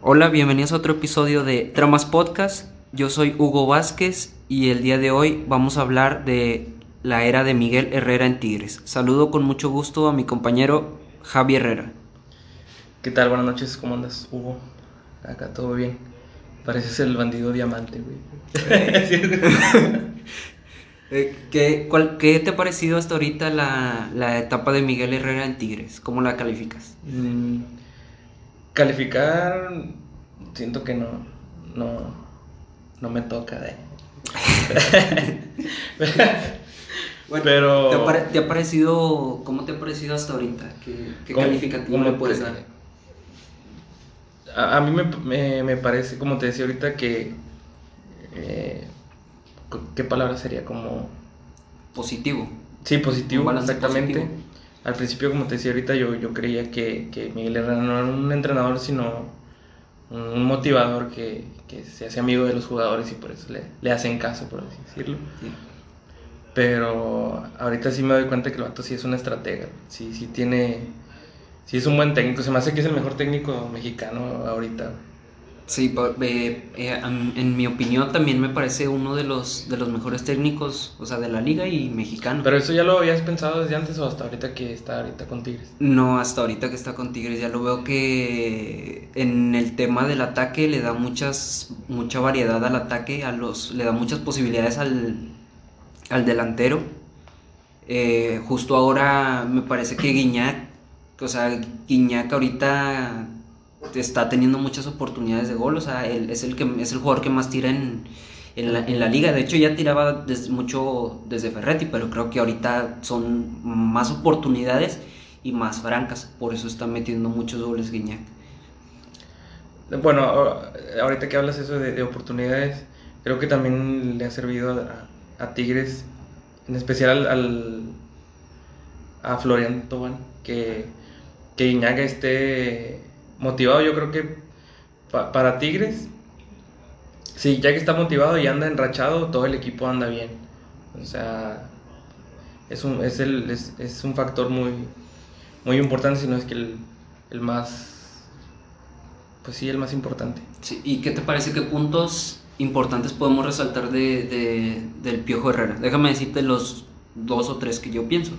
Hola, bienvenidos a otro episodio de Tramas Podcast. Yo soy Hugo Vázquez y el día de hoy vamos a hablar de la era de Miguel Herrera en Tigres. Saludo con mucho gusto a mi compañero Javi Herrera. ¿Qué tal? Buenas noches, ¿cómo andas, Hugo? Acá todo bien. Pareces el bandido diamante, güey. Eh, ¿qué, cuál- qué te ha parecido hasta ahorita la, la etapa de Miguel Herrera en Tigres? ¿Cómo la calificas? Mm, calificar, siento que no, no, no me toca de. Pero. ¿Te ha, pare- te ha parecido, ¿Cómo te ha parecido hasta ahorita? ¿Qué, qué ¿Cómo- calificativo cómo le puedes te- dar? A, a mí me, me- me parece, como te decía ahorita, que. eh, ¿Qué palabra sería? Como. Positivo. Sí, positivo, exactamente. positivo. Al principio, como te decía ahorita, yo, yo creía que, que Miguel Herrera no era un entrenador, sino un motivador que, que se hace amigo de los jugadores y por eso le, le hacen caso, por así decirlo. Sí. Pero ahorita sí me doy cuenta que el vato sí es una estratega, sí, sí tiene, sí es un buen técnico, se me hace que es el mejor técnico mexicano ahorita. Sí, eh, eh, en mi opinión también me parece uno de los, de los mejores técnicos, o sea, de la liga y mexicano. Pero eso ya lo habías pensado desde antes o hasta ahorita que está ahorita con Tigres. No, hasta ahorita que está con Tigres ya lo veo que en el tema del ataque le da muchas mucha variedad al ataque, a los le da muchas posibilidades al, al delantero. Eh, justo ahora me parece que Guiñac, o sea, Guiñac ahorita está teniendo muchas oportunidades de gol, o sea, él es el que es el jugador que más tira en, en la, liga. De hecho, ya tiraba mucho desde Ferretti, pero creo que ahorita son más oportunidades y más francas. Por eso está metiendo muchos goles Guiñac. Bueno, ahorita que hablas eso de, de oportunidades, creo que también le ha servido a, a Tigres, en especial al, al- a Florian Tobán, que, que Iñaga esté motivado. Yo creo que pa- para Tigres, sí, ya que está motivado y anda enrachado, todo el equipo anda bien. O sea, es un, es el, es, es un factor muy, muy importante, si no es que el, el más, pues sí, el más importante. Sí, ¿Y qué te parece? ¿Qué puntos importantes podemos resaltar de, de- del Piojo Herrera? Déjame decirte los dos o tres que yo pienso.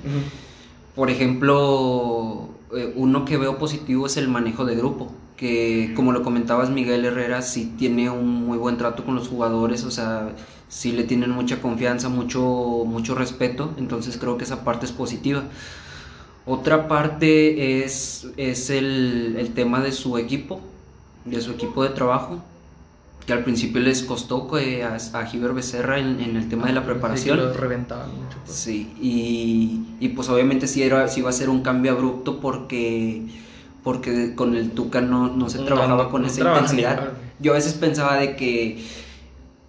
Por ejemplo, eh, uno que veo positivo es el manejo de grupo, que como lo comentabas Miguel Herrera, sí tiene un muy buen trato con los jugadores, o sea, sí le tienen mucha confianza, mucho, mucho respeto, entonces creo que esa parte es positiva. Otra parte es, es el, el tema de su equipo, de su equipo de trabajo, que al principio les costó que a, a Giver Becerra en, en el tema de la preparación. Sí, lo reventaban mucho. pues. Sí, y, y pues obviamente sí, era, sí iba a ser un cambio abrupto porque, porque con el Tuca no, no se No, trabajaba no, con esa intensidad. Yo a veces pensaba de que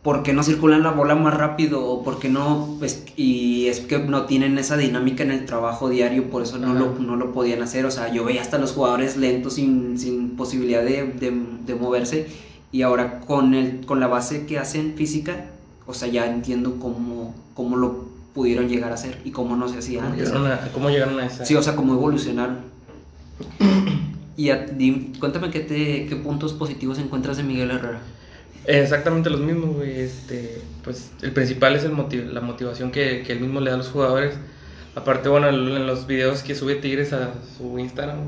¿por qué no circulan la bola más rápido? o por qué no? Pues, y es que no tienen esa dinámica en el trabajo diario, por eso no, lo, no lo podían hacer. O sea, yo veía hasta los jugadores lentos sin, sin posibilidad de, de- de moverse y ahora con, el, con la base que hacen física, o sea, ya entiendo cómo, cómo lo pudieron llegar a hacer y cómo no se hacía ¿Cómo antes. llegaron, a, cómo llegaron a esa? Sí, o sea, cómo evolucionaron. Y a- di- cuéntame qué, te, qué puntos positivos encuentras de Miguel Herrera. Exactamente los mismos, güey. Este, pues el principal es el motiv- la motivación que, que él mismo le da a los jugadores. Aparte, bueno, en los videos que sube Tigres a su Instagram,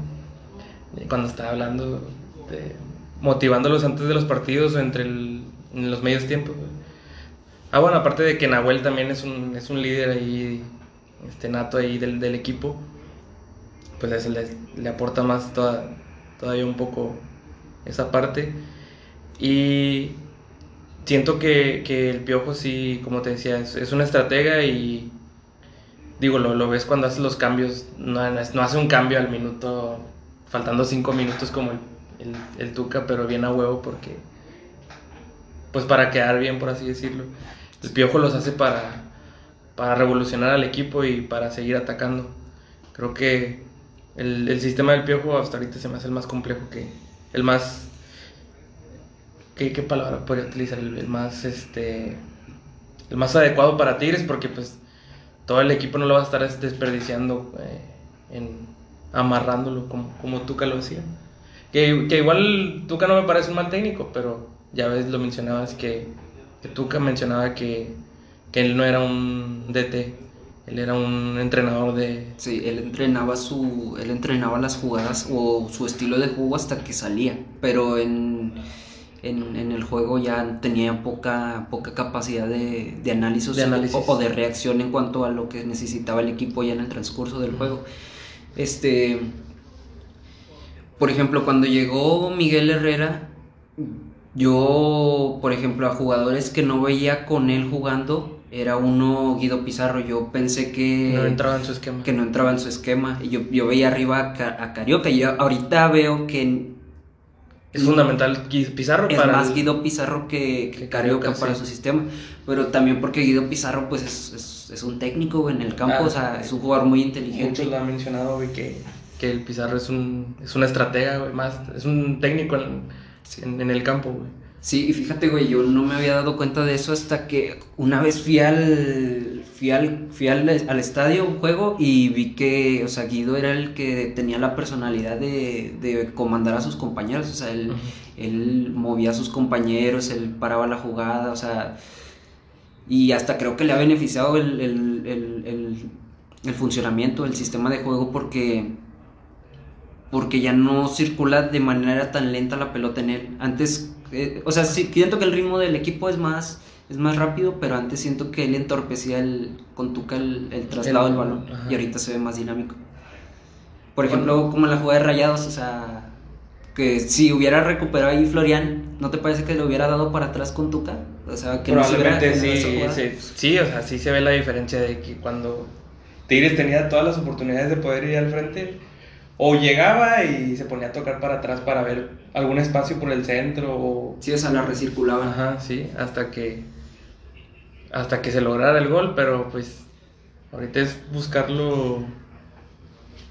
cuando está hablando, de- motivándolos antes de los partidos o entre el- en los medios tiempos. Ah, bueno, aparte de que Nahuel también es un, es un líder ahí, este nato ahí del, del equipo, pues eso le, le aporta más toda- todavía un poco esa parte. Y siento que, que el Piojo sí, como te decía, es, es una estratega y digo, lo, lo ves cuando hace los cambios, no, no hace un cambio al minuto, faltando cinco minutos como el, el, el Tuca, pero bien a huevo porque, pues para quedar bien, por así decirlo. El Piojo los hace para, para revolucionar al equipo y para seguir atacando. Creo que el, el sistema del Piojo hasta ahorita se me hace el más complejo que, el más ¿qué, palabra podría utilizar? El, el más este el más adecuado para Tigres porque pues todo el equipo no lo va a estar desperdiciando eh, en amarrándolo como, como Tuca lo hacía. Que, que igual Tuca no me parece un mal técnico, pero ya ves, lo mencionabas que, que Tuca mencionaba que, que él no era un DT, él era un entrenador de... Sí, él entrenaba, su, él entrenaba las jugadas o su estilo de juego hasta que salía, pero en, en, en el juego ya tenía poca, poca capacidad de, de análisis, De análisis. O, o de reacción en cuanto a lo que necesitaba el equipo ya en el transcurso del juego. Este, por ejemplo, cuando llegó Miguel Herrera, yo, por ejemplo, a jugadores que no veía con él jugando, era uno Guido Pizarro. Yo pensé que No entraba en su esquema. que no entraba en su esquema. Y yo, yo veía arriba a, a Carioca. Y yo ahorita veo que Es fundamental Gui- Pizarro es para... más el- Guido Pizarro que, que Carioca Carioca, para sí. su sistema. Pero también porque Guido Pizarro pues es, es- es un técnico en el campo. Ah, o sea, es un jugador muy inteligente. Muchos lo han mencionado, que, que el Pizarro es un, es una estratega, güey, más, es un técnico en, en, en el campo, güey. Sí, y fíjate, güey, yo no me había dado cuenta de eso hasta que una vez fui al fui al, fui al, al estadio, un juego, y vi que, o sea, Guido era el que tenía la personalidad de, de comandar a sus compañeros, o sea, él, él movía a sus compañeros, él paraba la jugada, o sea, y hasta creo que le ha beneficiado el, el, el, el, el funcionamiento, el sistema de juego, porque porque ya no circula de manera tan lenta la pelota en él. Antes, eh, o sea, sí, siento que el ritmo del equipo es más, es más rápido, pero antes siento que él entorpecía el, con Tuca el, el traslado El- del balón ajá. y ahorita se ve más dinámico. Por ejemplo, como en la jugada de Rayados, o sea, que si hubiera recuperado ahí Florian, ¿no te parece que le hubiera dado para atrás con Tuca? O sea, que no se hubiera Probablemente sí, sí, sí, o sea, sí se ve la diferencia de que cuando Tigres tenía todas las oportunidades de poder ir al frente, o llegaba y se ponía a tocar para atrás para ver algún espacio por el centro, o... Sí, o sea, la recirculaban. Ajá, sí, hasta que hasta que se lograra el gol, pero pues ahorita es buscarlo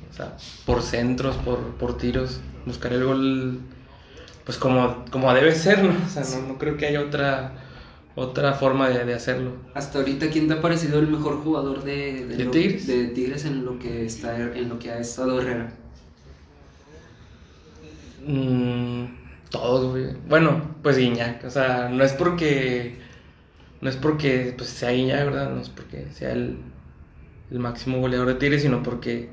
o sea, por centros, por, por tiros, buscar el gol pues como, como debe ser, ¿no? O sea, no, no creo que haya otra otra forma de, de hacerlo. Hasta ahorita, ¿quién te ha parecido el mejor jugador de, ¿De lo- Tigres? de Tigres en lo que está en lo que ha estado Herrera? Mm, todos, güey. Bueno, pues Guiñac, o sea, no es porque no es porque pues sea Guiñac, ¿verdad? No es porque sea el, máximo goleador de Tigres, sino porque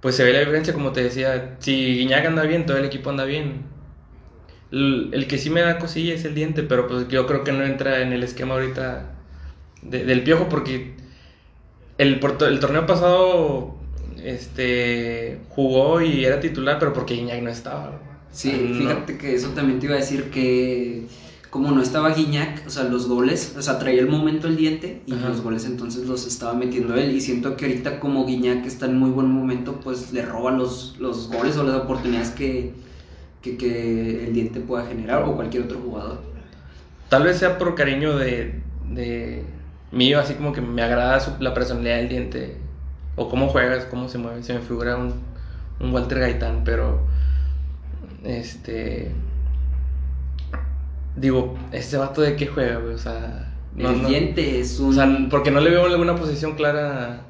pues se ve la diferencia, como te decía, si Guiñac anda bien, todo el equipo anda bien. El, que sí me da cosilla es el diente, pero pues yo creo que no entra en el esquema ahorita de- del piojo porque el, el torneo pasado este jugó y era titular, pero porque Guiñac no estaba. Sí, Ah, no. fíjate que eso también te iba a decir que como no estaba Guiñac, o sea, los goles, o sea, traía el momento el diente y Ajá. los goles entonces los estaba metiendo él y siento que ahorita como Guiñac está en muy buen momento, pues le roba los, los goles o las oportunidades que, que, que el diente pueda generar o cualquier otro jugador. Tal vez sea por cariño de, de mío, así como que me agrada su- la personalidad del diente, o cómo juegas, cómo se mueve. Se me figura un, un Walter Gaitán, pero este. Digo, ¿este vato de qué juega, güey? O sea, no- el no- diente es un... o sea, porque no le veo alguna posición clara.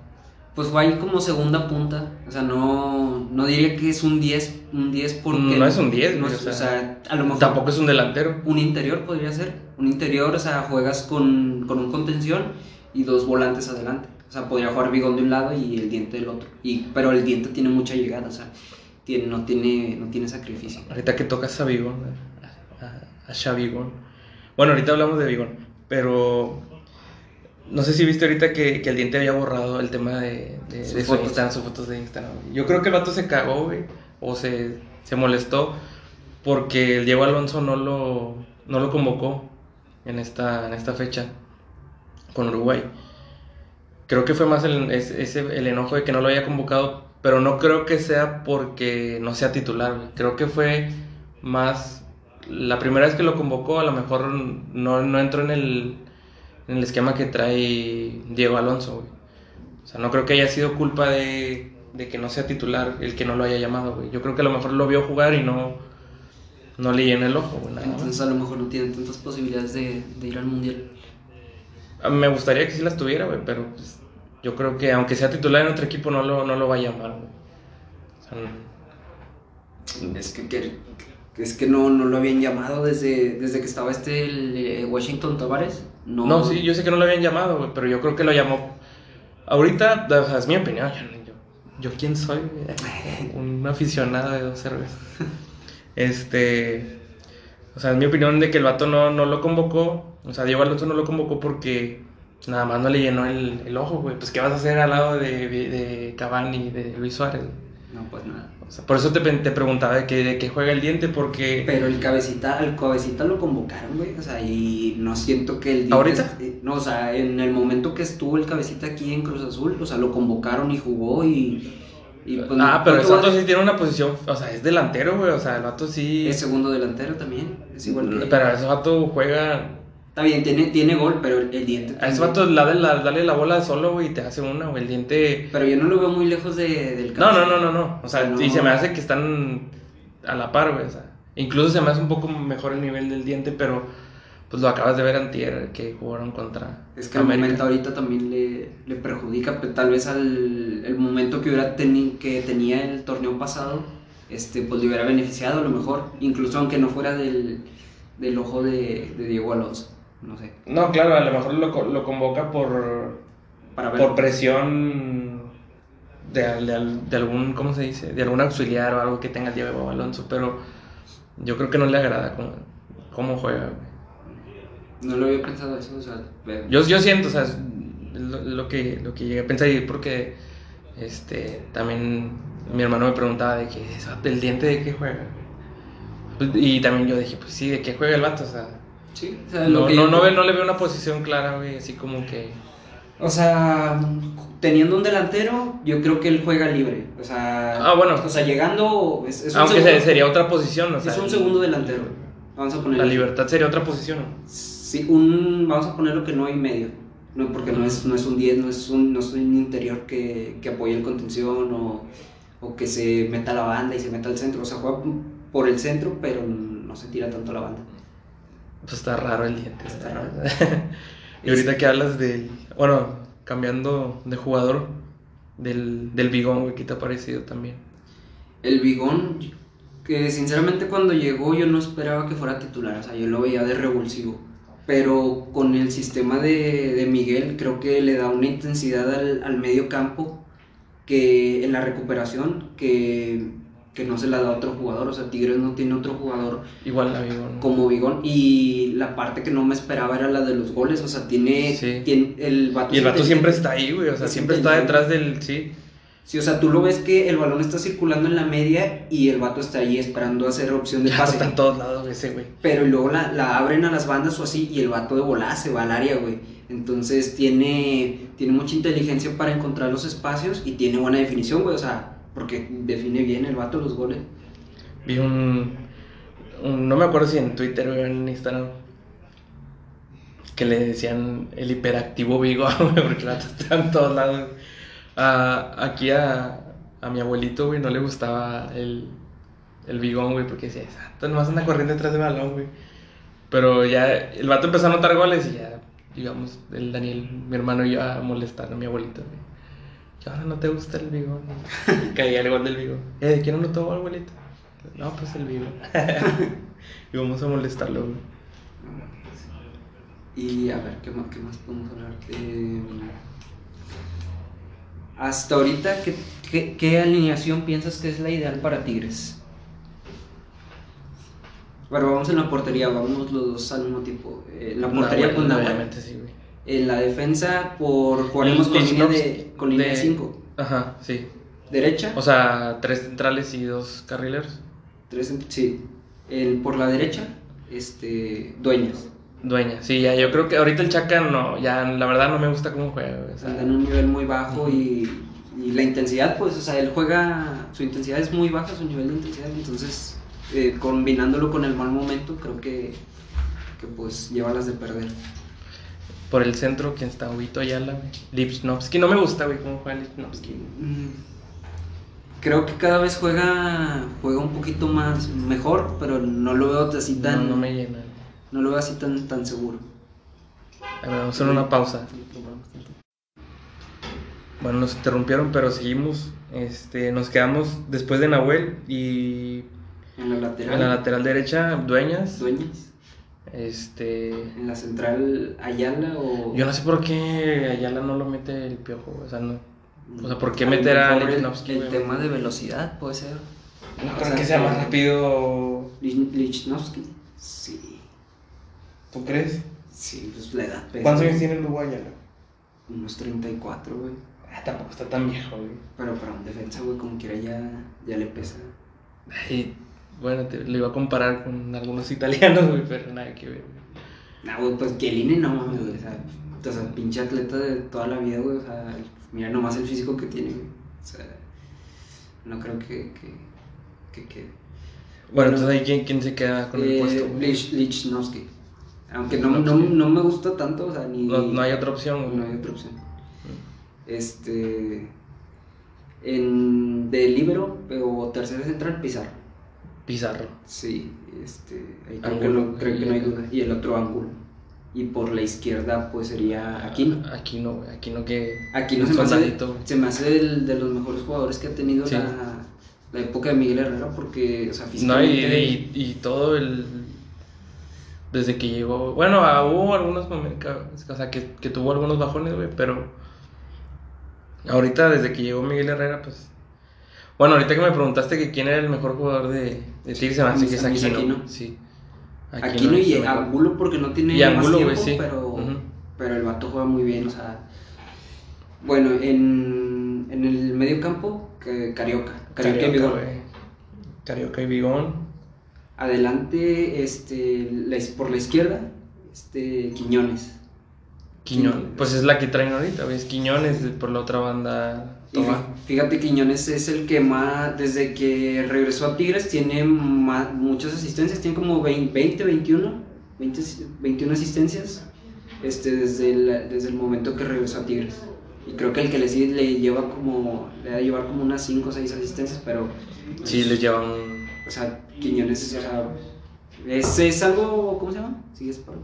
Pues va ahí como segunda punta. O sea, no, no diría que es un 10, un 10 porque... No es un 10, no o o sea, sea, a lo mejor... Tampoco es un delantero. Un interior podría ser. Un interior, o sea, juegas con, con un contención y dos volantes adelante. O sea, podría jugar Bigón de un lado y el diente del otro. Y, pero el diente tiene mucha llegada, o sea, tiene, no, tiene, no tiene sacrificio. Ahorita que tocas a Vigón, a, a. Bueno, ahorita hablamos de Vigón, pero no sé si viste ahorita que, que el diente había borrado el tema de, de, Sus de su fotos. Instagram, sus fotos de Instagram. Yo creo que el vato se cagó, güey, o se, se molestó porque el Diego Alonso no lo, no lo convocó en esta, en esta fecha con Uruguay. Creo que fue más el, es- ese, el enojo de que no lo haya convocado, pero no creo que sea porque no sea titular. güey. Creo que fue más la primera vez que lo convocó, a lo mejor no, no entró en el, en el esquema que trae Diego Alonso. güey. O sea, no creo que haya sido culpa de, de que no sea titular el que no lo haya llamado. güey. Yo creo que a lo mejor lo vio jugar y no, no le llenó el ojo. güey. Entonces a lo mejor no tiene tantas posibilidades de, de ir al mundial. A mí Me gustaría que sí las tuviera, güey, pero pues, yo creo que aunque sea titular en otro equipo no lo, no lo va a llamar, güey. O sea, no- Es que, que- es que no, no lo habían llamado desde, desde que estaba este el, eh, Washington Tavares. No, No, sí, yo sé que no lo habían llamado, pero yo creo que lo llamó. Ahorita, es mi opinión. Yo, yo, quién soy, un aficionado de dos cervezas. Este. O sea, es mi opinión de que el vato no, no lo convocó. O sea, Diego Alonso no lo convocó porque nada más no le llenó el, el ojo, güey. Pues, ¿qué vas a hacer al lado de, de Cavani y de Luis Suárez? No, pues nada. O sea, por eso te, te preguntaba de qué, de qué juega el diente, porque. Pero el cabecita, al cabecita lo convocaron, güey. O sea, y no siento que el Diente- ¿Ahorita? eh, No, o sea, en el momento que estuvo el cabecita aquí en Cruz Azul, o sea, lo convocaron y jugó y. y, pues, ah, no- pero el vato sí tiene una posición. O sea, es delantero, güey. O sea, el vato sí. Es segundo delantero también. Es igual que. Pero ese vato juega. Está bien, tiene, tiene gol, pero el, el diente. A ese vato dale la, dale la bola solo, güey, y te hace una, güey. El diente. Pero yo no lo veo muy lejos de, del No, no, cabecita. no, no, no. O sea, No. y se me hace que están a la par, güey. O sea, incluso se me hace un poco mejor el nivel del diente, pero pues lo acabas de ver antier que jugaron contra. Es que el América. momento ahorita también le, le perjudica, pero tal vez al el momento que hubiera teni- que tenía el torneo pasado, este, pues le hubiera beneficiado a lo mejor, incluso aunque no fuera del, del ojo de, de Diego Alonso, no sé, No, claro, a lo mejor lo, lo convoca por, para por presión de, de, de algún, ¿cómo se dice? De algún auxiliar o algo que tenga el Diego Alonso, pero yo creo que no le agrada cómo, cómo juega. No lo había pensado eso, o sea, Yo, yo siento, o sea, es lo, lo que, lo que llegué a pensar y porque este, también mi hermano me preguntaba de que "¿Ese vato, el diente de qué juega. Pues, Y también yo dije, pues sí, de qué juega el vato, o sea, sí, o sea, lo no, que no, yo- no, ve- no le veo una posición clara, güey, así como que... O sea, teniendo un delantero, yo creo que él juega libre, o sea, Ah, bueno. o sea, llegando, es, es un Aunque segundo- sería otra posición, o sea... es un segundo delantero, vamos a poner La libertad sería otra posición, ¿no? Sí, un, vamos a ponerlo que no hay medio. No, porque no es, no es un 10, no es un, no es un interior que, que apoye el contención o, o que se meta a la banda y se meta al centro. O sea, juega por el centro, pero no se tira tanto a la banda. Pues está raro el diente. Está raro. y ahorita que hablas del... Bueno, cambiando de jugador, del, del bigón, güey, ¿qué te ha parecido también? El Bigón, que sinceramente cuando llegó yo no esperaba que fuera titular, o sea, yo lo veía de revulsivo. Pero con el sistema de, de Miguel creo que le da una intensidad al, al medio campo que en la recuperación que, que no se la da a otro jugador. O sea, Tigres no tiene otro jugador Igual la bigón. como Bigón. Y la parte que no me esperaba era la de los goles. O sea, tiene, Sí. tiene el vato. Y el vato siempre está ahí, güey, o sea, siempre está detrás del... Sí. Sí, o sea, tú lo ves que el balón está circulando en la media y el vato está ahí esperando hacer opción de pase. está en todos lados ese, güey. Pero luego la, la abren a las bandas o así y el vato de volada se va al área, güey. Entonces tiene, tiene mucha inteligencia para encontrar los espacios y tiene buena definición, güey. O sea, porque define bien el vato los goles. Vi un, No me acuerdo si en Twitter o en Instagram. Que le decían el hiperactivo Vigo, porque vato está en todos lados. Aquí a, a mi abuelito, güey, no le gustaba el, el bigón, güey, porque decía, exacto, nomás anda corriendo detrás del balón, güey. Pero ya el vato empezó a anotar goles y ya, digamos, el Daniel, mi hermano yo a molestar a mi abuelito, güey. ¿Qué ahora no te gusta el? Y caía el gol del bigón. ¿Eh, ¿De quién anotó gol, abuelito? No, pues el bigón. y vamos a molestarlo, güey. Y a ver, ¿qué más, qué más podemos hablar? Eh, hasta ahorita, ¿qué, qué, qué alineación piensas que es la ideal para Tigres? Bueno, vamos en la portería, vamos los dos al mismo tiempo. Eh, en la portería, pues Nahuel. obviamente sí, güey. En la defensa, por jugaremos con línea de, con línea de cinco. Ajá, sí. Derecha, O sea, tres centrales y dos carrileros. tres, sí. El, por la derecha, este, Dueñas. Dueña, sí, ya, yo creo que ahorita el Chaca no, ya la verdad no me gusta cómo juega, o sea, anda en un nivel muy bajo y, y la intensidad, pues, o sea, él juega, su intensidad es muy baja, su nivel de intensidad, entonces, eh, combinándolo con el mal momento, creo que, que pues lleva las de perder. Por el centro, quien está Huito Ayala, güey. Lipsnovsky, no me gusta, güey, cómo juega Lipsnovsky. Mm, Creo que cada vez juega, juega un poquito más, mejor, pero no lo veo así No, tan, no me llena. no lo veo así tan, tan seguro. A ver, vamos a hacer una pausa. Bueno, nos interrumpieron, pero seguimos. Este, nos quedamos después de Nahuel y En la lateral. En la lateral derecha, Dueñas. Dueñas. Este. En la central, Ayala o. Yo no sé por qué Ayala no lo mete el piojo, güey, o sea, no. O sea, ¿por qué A meter a el- Lichnowsky, El, tema de velocidad puede ser. No creo sea, que sea más rápido. Lich- Lichnowsky. Sí. ¿Tú crees? Sí, pues la edad pesa. ¿Cuántos años tiene el Uruguay Ayala? Unos 34, güey. Ah, tampoco está tan viejo, güey. Pero para un defensa, güey, como quiera ya, ya le pesa. Ay, bueno, te, lo iba a comparar con algunos italianos, güey, pero nada que ver. güey. Nah, güey, pues Chiellini no mames, güey. O sea, o sea, pinche atleta de toda la vida, güey. O sea, mira nomás el físico que tiene, güey. O sea, no creo que. que, que, que- Bueno, entonces ahí quién, quién se queda con el Eh, puesto, güey? Lich- Lichnowsky. Aunque no, no, no me gusta tanto, o sea, ni. No, no hay otra opción, güey. No hay otra opción. Este. En. De libero o tercera central, Pizarro. Pizarro. Sí, este. Ahí creo, que no, creo que no hay duda. Y el otro ángulo. Y por la izquierda, pues sería Aquino. Aquí no, güey. Aquí no que. Aquino se me hace, se me hace el de los mejores jugadores que ha tenido Sí. la, la época de Miguel Herrera, porque, o sea, No, y, físicamente. y, y todo el. Desde que llegó. Bueno, ah, hubo algunos momentos. O sea, que, que tuvo algunos bajones, güey, pero. Ahorita, desde que llegó Miguel Herrera, pues. Bueno, ahorita que me preguntaste que quién era el mejor jugador de, de Tigres, se me hace que es Aquino. Aquino. Sí. Aquino es y. Angulo porque no tiene Y más Angulo, tiempo, sí. pero, pero el vato juega muy bien, o sea. Bueno, en, en el medio campo, que- Carioca. Carioca, y Vigón. Carioca y Vigón. Adelante, este, la por la izquierda, este, Quiñones. Quiñón. Pues es la que traen ahorita, güey. Es Quiñones por la otra banda. Toma. fíjate, Quiñones es el que más, desde que regresó a Tigres, tiene ma- muchas asistencias, tiene como 20, 20 21, 20 21 asistencias este, desde, el, desde el momento que regresó a Tigres. Y creo que el que le sigue le lleva como, le va a llevar como unas 5 o 6 asistencias, pero, Sí, les llevan. o sea, Quiñones, o sea, es, es algo, ¿cómo se llama? Sigues por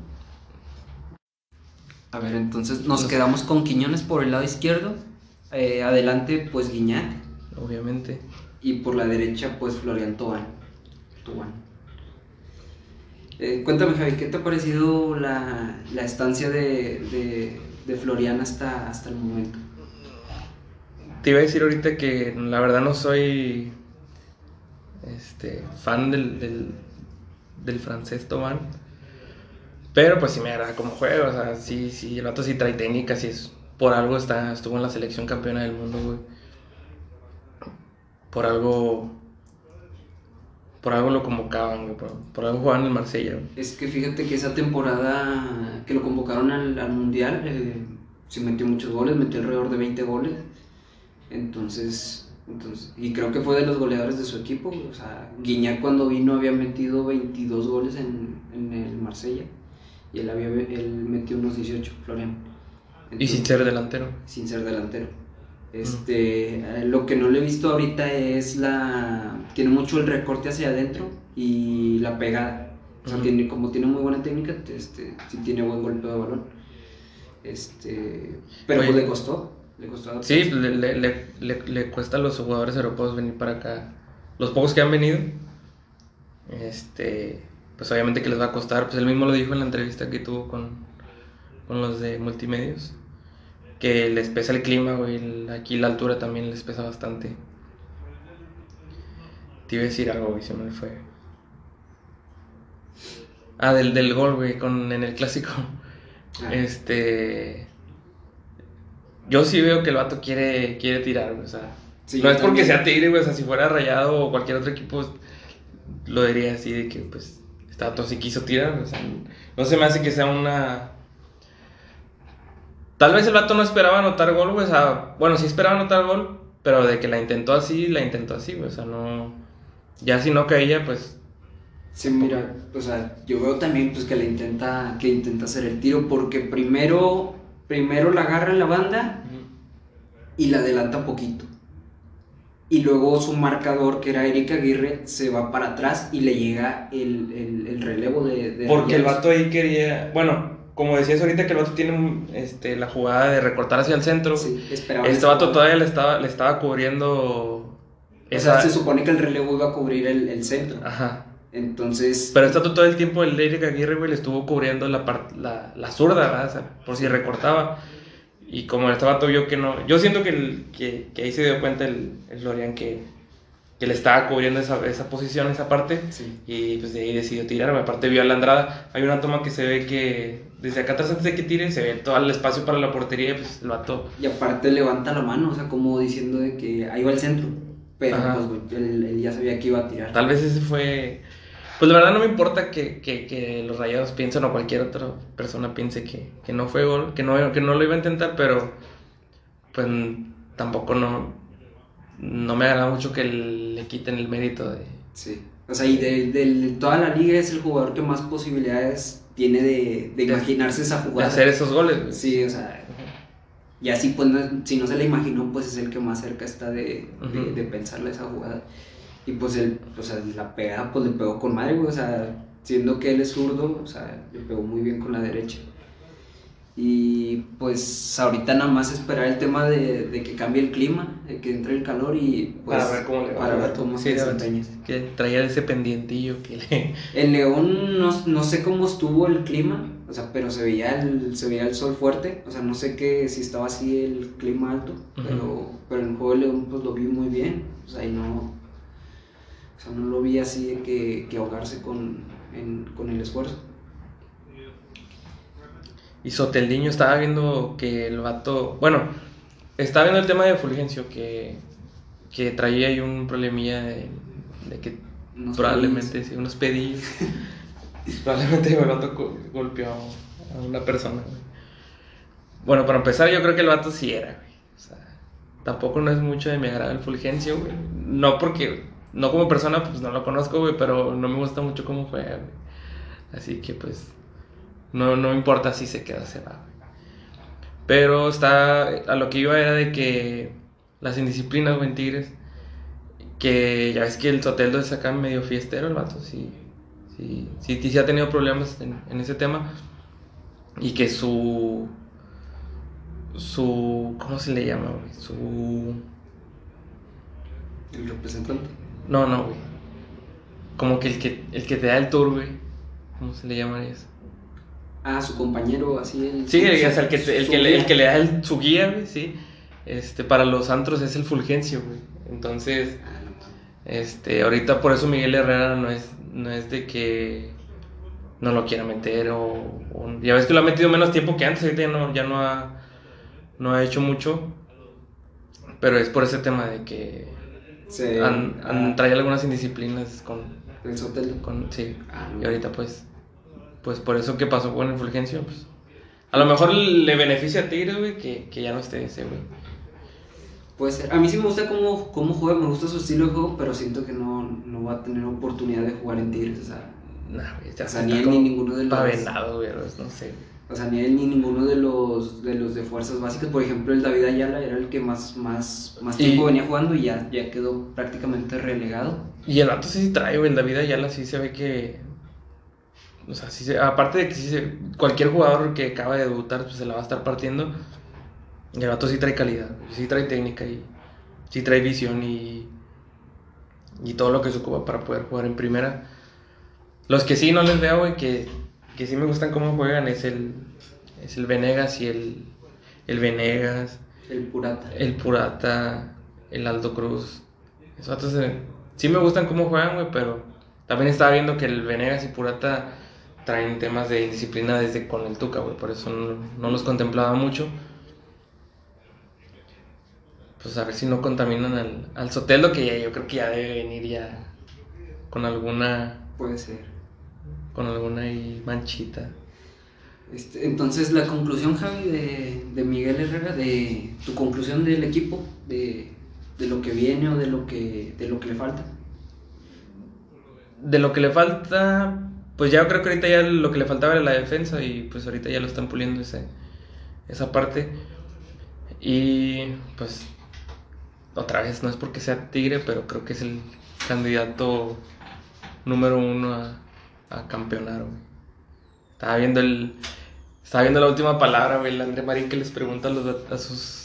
A ver, entonces nos quedamos con Quiñones por el lado izquierdo, eh, adelante pues Guiñac, Obviamente. y por la derecha, pues Florian Tobán. Eh, cuéntame, Javi, ¿qué te ha parecido la, la estancia de, de, de Florian hasta, hasta el momento? Te iba a decir ahorita que la verdad no soy este fan del, del, del francés Tobán. Pero pues sí me agrada como juega. O sea, sí, sí, el vato sí trae técnica, sí es. Por algo está, estuvo en la selección campeona del mundo, güey. Por algo. Por algo lo convocaban, güey. Por, algo jugaban en el Marsella, güey. Es que fíjate que esa temporada que lo convocaron al, al Mundial, eh, se metió muchos goles, metió alrededor de 20 goles. Entonces, entonces, y creo que fue de los goleadores de su equipo. O sea, Guiñac cuando vino había metido 22 goles en, en el Marsella. Y él, había, él metió unos 18, Florian. Y sin ser delantero. sin ser delantero. Este, eh, lo que no le he visto ahorita es la. Tiene mucho el recorte hacia adentro y la pegada. O sea, tiene, como tiene muy buena técnica, este, sí tiene buen golpe de balón. Este, pero Oye. pues le costó. Le costó Sí, le, le, le, le cuesta a los jugadores europeos venir para acá. Los pocos que han venido, este, pues obviamente que les va a costar. Pues él mismo lo dijo en la entrevista que tuvo con, con los de multimedios, que les pesa el clima, güey. el- Aquí la altura también les pesa bastante. Te iba a decir algo, güey, se me fue. Ah, del, del gol, güey, con, en el clásico. Ah, Este. Yo sí veo que el vato quiere, quiere tirar, güey, O sea, sí, no es porque también. sea Tigre, güey. O sea, si fuera Rayado o cualquier otro equipo, lo diría así de que, pues, vato sí quiso tirar. O sea, no se me hace que sea una. Tal vez el vato no esperaba anotar gol, güey. O sea, bueno, sí esperaba anotar gol, pero de que la intentó así, la intentó así, güey. O sea, no. Ya si no caía, pues. Sí, mira, o sea, yo veo también pues que le intenta, que intenta hacer el tiro, porque primero, primero la agarra en la banda y la adelanta poquito. Y luego su marcador, que era Eric Aguirre, se va para atrás y le llega el, el- el relevo de, de Porque el vato ahí quería. Bueno, como decías ahorita que el vato tiene este, la jugada de recortar hacia el centro. Sí, esperaba Este esa vato todavía le estaba, le estaba cubriendo O sea, se supone que el relevo iba a cubrir el, el centro. Ajá. Entonces. Pero está todo el tiempo el Eric Aguirre, güey, le estuvo cubriendo la, la, la zurda, ¿verdad? O sea, por si recortaba. Y como estaba todo yo que no. Yo siento que, el, que, que, ahí se dio cuenta el, el Florian que, que le estaba cubriendo esa, esa posición, esa parte. Sí. Y pues de ahí decidió tirarme. Aparte vio a la entrada. Hay una toma que se ve que desde acá atrás antes de que tire se ve todo el espacio para la portería y pues lo ató. Y aparte levanta la mano, o sea, como diciendo de que ahí va el centro. Pero pues él, ya sabía que iba a tirar. Tal vez ese fue... Pues la verdad no me importa que, que, que los rayados piensen o cualquier otra persona piense que, que no fue gol, que no, que no lo iba a intentar, pero pues tampoco no, no me agrada mucho que le quiten el mérito de... Sí, o sea, y de, toda la liga es el jugador que más posibilidades tiene de, de imaginarse esa jugada. De hacer esos goles. Sí, o sea, y así pues si no se la imaginó, pues es el que más cerca está de, de, pensarle esa jugada. Y pues él, o sea, la pegada pues le pegó con madre, o sea, siendo que él es zurdo, o sea, le pegó muy bien con la derecha. Y pues ahorita nada más esperar el tema de, de, que cambie el clima, de que entre el calor y pues para ver cómo, le para ver cómo se desempeña. Que traía ese pendientillo que le... En León no, no, sé cómo estuvo el clima, o sea, pero se veía el, se veía el sol fuerte, o sea, no sé qué, si estaba así el clima alto, pero, pero en el juego de León pues lo vi muy bien, o sea, y no, o sea, no lo vi así de que, que ahogarse con, en, con el esfuerzo. Y Soteldiño estaba viendo que el vato. Bueno, estaba viendo el tema de Fulgencio, que, que traía ahí un problemilla de, que probablemente, sí, unos pedillos. probablemente el vato golpeó a una persona, Bueno, para empezar, yo creo que el vato sí era, güey. O sea, tampoco no es mucho de mi agrado el Fulgencio, güey. No porque, no como persona, pues no lo conozco, güey, pero no me gusta mucho cómo juega, güey. Así que, pues, no, no importa si se queda, se va. Pero está, a lo que iba era de que las indisciplinas, güey, en Tigres, que ya ves que el Soteldo es acá medio fiestero, el vato, sí, sí, sí, sí ha tenido problemas en, ese tema. Y que su, su, ¿cómo se le llama, güey? Su... ¿El representante? No, no, güey. Como que el que, el que te da el tour, güey. ¿Cómo se le llama eso? Ah, su compañero, así. El, sí, el, que, el, que, le, el que le da el, su guía, güey, sí. Este, para los antros es el Fulgencio, güey. Entonces, ah, este, ahorita por eso Miguel Herrera no es, no es de que no lo quiera meter o, ya ves que lo ha metido menos tiempo que antes, ahorita ya no, ya no ha, no ha hecho mucho. Pero es por ese tema de que han, han traído algunas indisciplinas con... ¿El hotel? Con, sí, ah, y ahorita pues pues por eso que pasó con el Fulgencio, pues. A lo mejor le beneficia a Tigres, güey, que, que ya no esté ese, güey. Puede ser. A mí sí me gusta cómo, cómo juega, me gusta su estilo de juego, pero siento que no, no va a tener oportunidad de jugar en Tigres, o sea. Nah, güey, ya o sea, ni ni ninguno de los. Pavenado, güey, no sé. O sea, ni él ni ninguno de los de los de fuerzas básicas. Por ejemplo, el David Ayala era el que más, más, más tiempo venía jugando y ya, ya quedó prácticamente relegado. Y el vato sí trae, güey. El David Ayala sí se ve que o sea, si aparte de que si cualquier jugador que acaba de debutar pues, se la va a estar partiendo. El vato sí trae calidad, sí trae técnica y sí trae visión y, y todo lo que se ocupa para poder jugar en primera. Los que sí no les veo, y que, que sí me gustan cómo juegan es el, es el Venegas y el, el Venegas. El Purata. El Purata, el Aldo Cruz. Esos eh, sí me gustan cómo juegan, güey, pero también estaba viendo que el Venegas y Purata traen temas de disciplina desde con el Tuca, güey, por eso no, los contemplaba mucho. Pues a ver si no contaminan al, al Sotelo, que ya, yo creo que ya debe venir ya con alguna... Puede ser. Con alguna manchita. Este, entonces, la conclusión, Javi, de, de, Miguel Herrera, de tu conclusión del equipo, de, de, lo que viene o de lo que, de lo que le falta. De lo que le falta, pues ya creo que ahorita ya lo que le faltaba era la defensa y pues ahorita ya lo están puliendo ese, esa parte. Y pues otra vez, no es porque sea Tigre, pero creo que es el candidato número uno a, a campeonar, Estaba viendo el... Estaba viendo la última palabra, güey, el André Marín que les pregunta a, los, a sus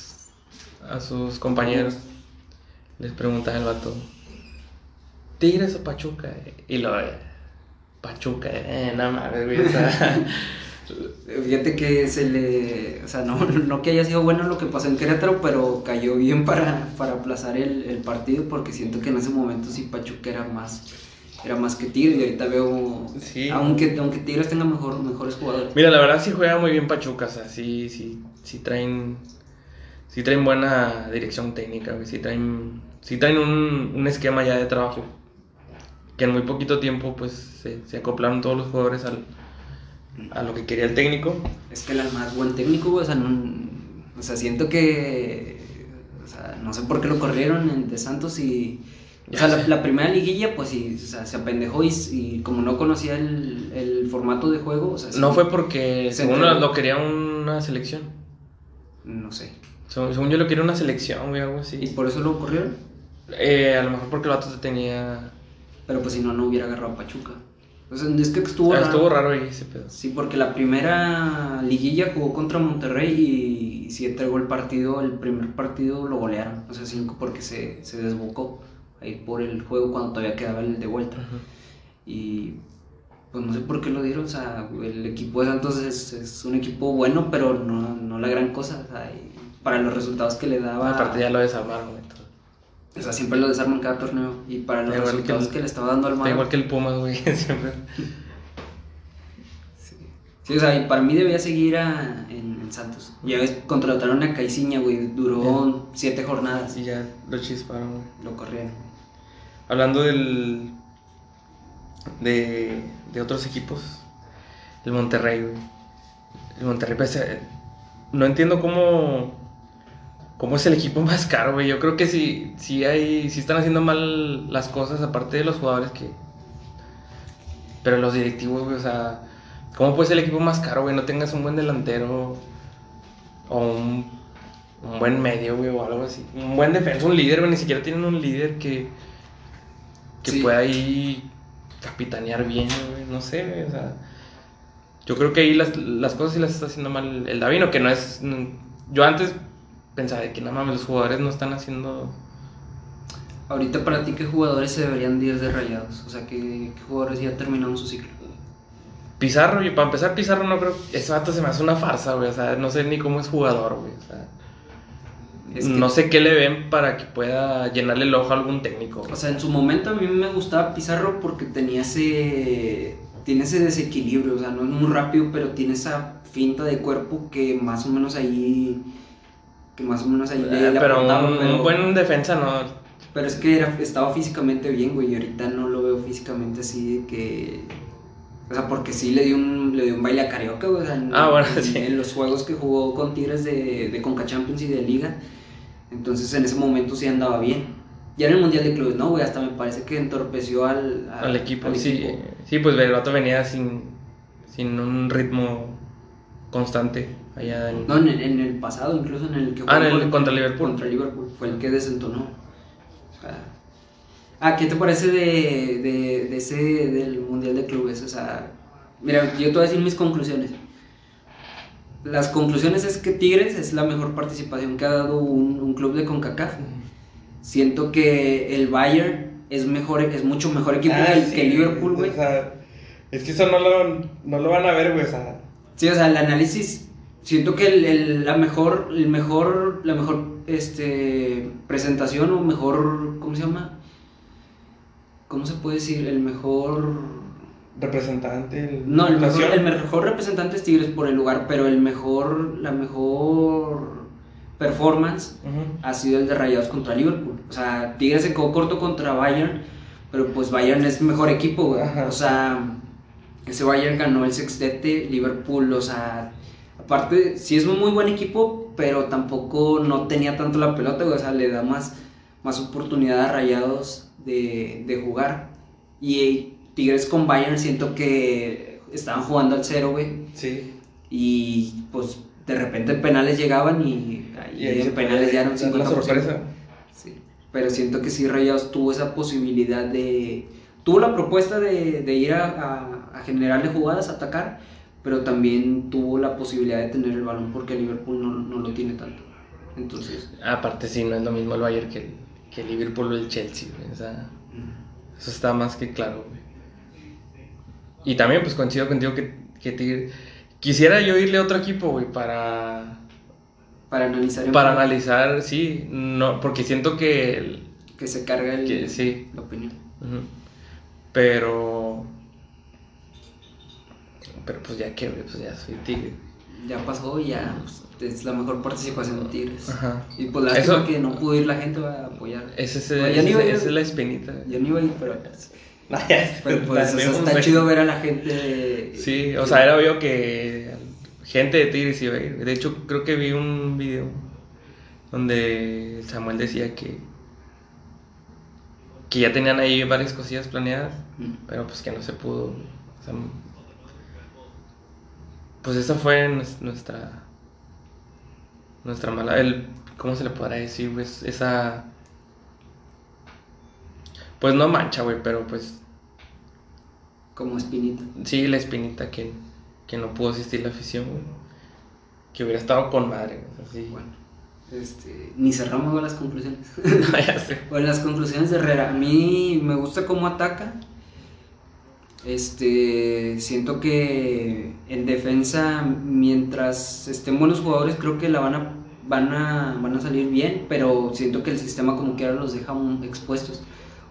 a sus compañeros. Les preguntaba el vato, ¿Tigres o Pachuca? Y lo, Pachuca, eh, nada más, güey, o sea... Fíjate que se le. O sea, no, no que haya sido bueno lo que pasó en Querétaro, pero cayó bien para, para aplazar el, el, partido porque siento que en ese momento sí Pachuca era más. Era más que Tigres y ahorita veo. Sí. Aunque, aunque Tigres tenga mejor, mejores jugadores. Mira, la verdad sí juega muy bien Pachuca, o sea, sí, sí, sí traen. Sí traen buena dirección técnica, Sí traen, sí traen un, un esquema ya de trabajo. Que en muy poquito tiempo, pues, se, se acoplaron todos los jugadores al a lo que quería el técnico. Es que el es buen técnico, o sea, o sea, siento que, o sea, no sé por qué lo corrieron de Santos y, o sea, la, primera liguilla, pues sí, o sea, se apendejó y, como no conocía el, el, formato de juego, o sea, No fue porque, según lo, quería una selección. No sé. Según, yo lo quería una selección, o algo así. ¿Y por eso lo corrieron? Eh, a lo mejor porque el vato tenía... Pero pues si no, no hubiera agarrado a Pachuca. O sea, es que estuvo raro. Estuvo raro ahí ese pedo. Sí, porque la primera liguilla jugó contra Monterrey y sí entregó el partido, el primer partido lo golearon. O sea, cinco porque se, se desbocó ahí por el juego cuando todavía quedaba el de vuelta. Y pues no sé por qué lo dieron. O sea, el equipo de Santos es, es un equipo bueno, pero no, no la gran cosa. O sea, para los resultados que le daba. Aparte ya lo desarmaron. O sea, siempre lo desarman cada torneo. Y para los resultados que, le estaba dando al Mar. Igual que el Pumas, güey, siempre. Sí. o sea, y para mí debía seguir a, en, Santos. Ya ves, contrataron a Caiciña, güey. Duró siete jornadas. Y ya lo chisparon, güey. Lo corrieron. Hablando del. De, de otros equipos. El Monterrey, güey. El Monterrey, pues, no entiendo cómo ¿Cómo es el equipo más caro, güey? Yo creo que sí, sí hay, sí están haciendo mal las cosas, aparte de los jugadores que... Pero los directivos, güey, o sea... ¿Cómo puede ser el equipo más caro, güey? No tengas un buen delantero o un, un buen medio, güey, o algo así. Un buen defensa, un líder, güey. Ni siquiera tienen un líder que, que pueda ahí capitanear bien, güey. No sé, güey, o sea... Yo creo que ahí las, las cosas sí las está haciendo mal el Davino, que no es... Yo antes pensaba de que nada más los jugadores no están haciendo. Ahorita para ti, ¿qué jugadores se deberían ir de rayados? O sea, ¿qué, jugadores ya terminaron su ciclo? Pizarro, y para empezar, Pizarro no creo. Ese vato se me hace una farsa, güey. O sea, no sé ni cómo es jugador, güey. O sea. No sé qué le ven para que pueda llenarle el ojo a algún técnico. O sea, en su momento a mí me gustaba Pizarro porque tenía ese. Tiene ese desequilibrio, o sea, no es muy rápido, pero tiene esa finta de cuerpo que más o menos ahí que más o menos ahí le, pero, un, buen defensa no. Pero es que era, estaba físicamente bien, güey, y ahorita no lo veo físicamente así de que... O sea, porque sí le dio un, le dio un baile a Carioca, güey. O sea, en, ah, bueno, sí. en los juegos que jugó con Tigres de, de Conca Champions y de Liga. Entonces en ese momento sí andaba bien. Ya en el Mundial de Clubes, no, güey, hasta me parece que entorpeció al, al, equipo. sí, sí, pues el vato venía sin, sin un ritmo constante allá en... No, en, el pasado, incluso en el que Ah, contra Liverpool. Contra Liverpool, fue el que desentonó. Ah, ¿qué te parece de, de, ese, del Mundial de Clubes? O sea, mira, yo te voy a decir mis conclusiones. Las conclusiones es que Tigres es la mejor participación que ha dado un, club de CONCACAF. Siento que el Bayern es mejor, es mucho mejor equipo ah, que, Liverpool, güey. O sea, es que eso no lo, no lo van a ver, güey. O sea, Sí, o sea, el análisis, siento que el, la mejor, el mejor, la mejor, este, presentación o mejor, ¿cómo se llama? ¿Cómo se puede decir? El mejor... Representante. no, el mejor, el mejor representante es Tigres por el lugar, pero el mejor, la mejor performance ha sido el de Rayados contra Liverpool. O sea, Tigres se quedó corto contra Bayern, pero pues Bayern es mejor equipo, O sea, ese Bayern ganó el sextete, Liverpool, o sea, aparte, sí es un muy buen equipo, pero tampoco no tenía tanto la pelota, o sea, le da más, más oportunidad a Rayados de, de jugar. Y Tigres con Bayern siento que estaban jugando al cero, güey. Sí. Y pues de repente penales llegaban y, y, en penales ya eran 50%. Sí. Pero siento que sí Rayados tuvo esa posibilidad de... Tuvo la propuesta de, de ir a a generarle jugadas, a atacar, pero también tuvo la posibilidad de tener el balón porque Liverpool no, no, lo tiene tanto. Entonces. Aparte, sí, no es lo mismo el Bayern que que el Liverpool o el Chelsea, güey. O sea, eso está más que claro, güey. Y también, pues coincido contigo que, que Tigre- Quisiera yo irle a otro equipo, güey, para. Para analizar. Para plan, analizar, sí. No, porque siento que. el- Que se carga el, que sí. la opinión. Pero. Pero pues ya que, güey, pues ya soy Tigre. Ya pasó ya pues, es la mejor participación de Tigres. Ajá. Y pues lástima Eso- que no pudo ir la gente a apoyar. Ese es, No, esa es la espinita. Yo no iba a ir, pero, ya, pero pues la o sea, está chido ver a la gente. Sí, o sea, era obvio que gente de Tigres iba a ir. De hecho, creo que vi un video donde Samuel decía que que ya tenían ahí varias cosillas planeadas, Mm. pero pues que no se pudo. o sea, pues esa fue nues- nuestra nuestra mala el ¿cómo se le podrá decir? Pues esa pues no mancha, güey, pero pues Como espinita. Sí, la espinita que, que no pudo asistir la afición, güey. Que hubiera estado con madre, güey. Así. Bueno, este, ni cerramos con las conclusiones. ya sé. Bueno, las conclusiones de Herrera. A mí me gusta cómo ataca. Este, siento que en defensa, mientras estén buenos jugadores, creo que la van a, van a, van a salir bien, pero siento que el sistema como quiera los deja expuestos.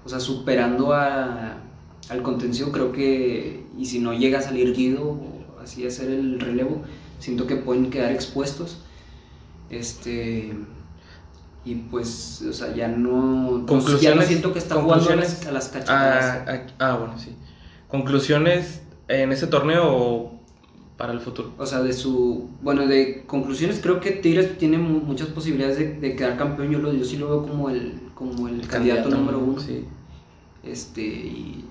O sea, superando a, al contención, creo que, y si no llega a salir Guido, o así hacer el relevo, siento que pueden quedar expuestos. Este, y pues, o sea, ya no, ya no siento que está jugando a las, a las cachetadas. Ah, ah, ah, bueno, sí. Conclusiones en ese torneo o para el futuro. O sea, de su. Bueno, de conclusiones, creo que Tigres tiene mu- muchas posibilidades de, de quedar campeón. Yo, lo, yo sí lo veo como el, como el, candidato, número uno. Sí. Este, y,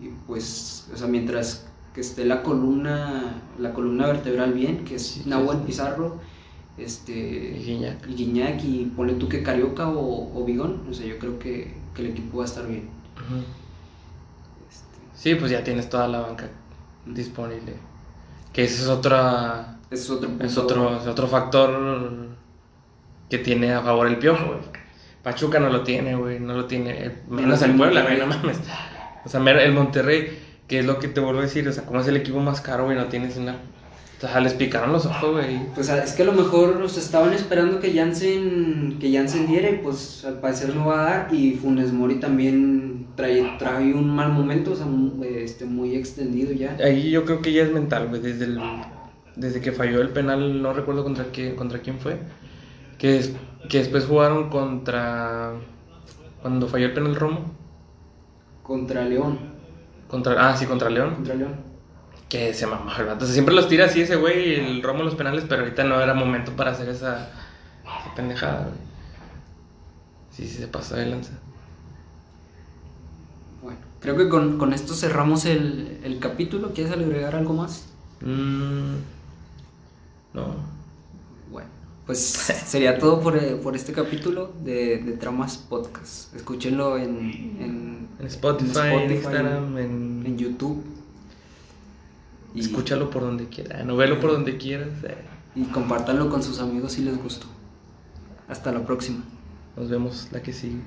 y pues, o sea, mientras que esté la columna, la columna vertebral bien, que es Sí, Nahuel sí. Pizarro, este, Y Guiñac. y Guiñac, y ponle tú que Carioca o, o Bigón, o sea, yo creo que, que el equipo va a estar bien. Este, Sí, pues ya tienes toda la banca disponible. Que ese es otra. es otro punto. Es otro, es otro factor que tiene a favor el piojo, güey. Pachuca no lo tiene, güey, no lo tiene. Menos el Puebla, güey, no mames. O sea, el Monterrey, que es lo que te vuelvo a decir, o sea, como es el equipo más caro, güey, no tienes una. O sea, les picaron los ojos, güey. Pues ah, es que a lo mejor los estaban esperando que Jansen, que Jansen diera y pues al parecer no va a dar y Funes Mori también trae, trae un mal momento, o sea, mu- este, muy extendido ya. Ahí yo creo que ya es mental, güey, desde el, desde que falló el penal, no recuerdo contra qué, contra quién fue, que, es- que después jugaron contra, cuando falló el penal Romo, Contra León, contra, ah, sí, contra León, contra León. que se mamó o sea, siempre los tira así ese güey, el Romo los penales, pero ahorita no era momento para hacer esa, esa pendejada, güey. Sí, sí, se pasó de lanza. Bueno, creo que con, con esto cerramos el, el capítulo. ¿Quieres agregar algo más? Mm, no. Pues sería todo por, eh, por este capítulo de, de Tramas Podcast. Escúchenlo en, en, En Spotify, en Spotify, Instagram, en... YouTube. Y- Escúchalo por donde quiera, no velo por donde quieras. eh. y compártanlo con sus amigos si les gustó. Hasta la próxima. Nos vemos la que sigue.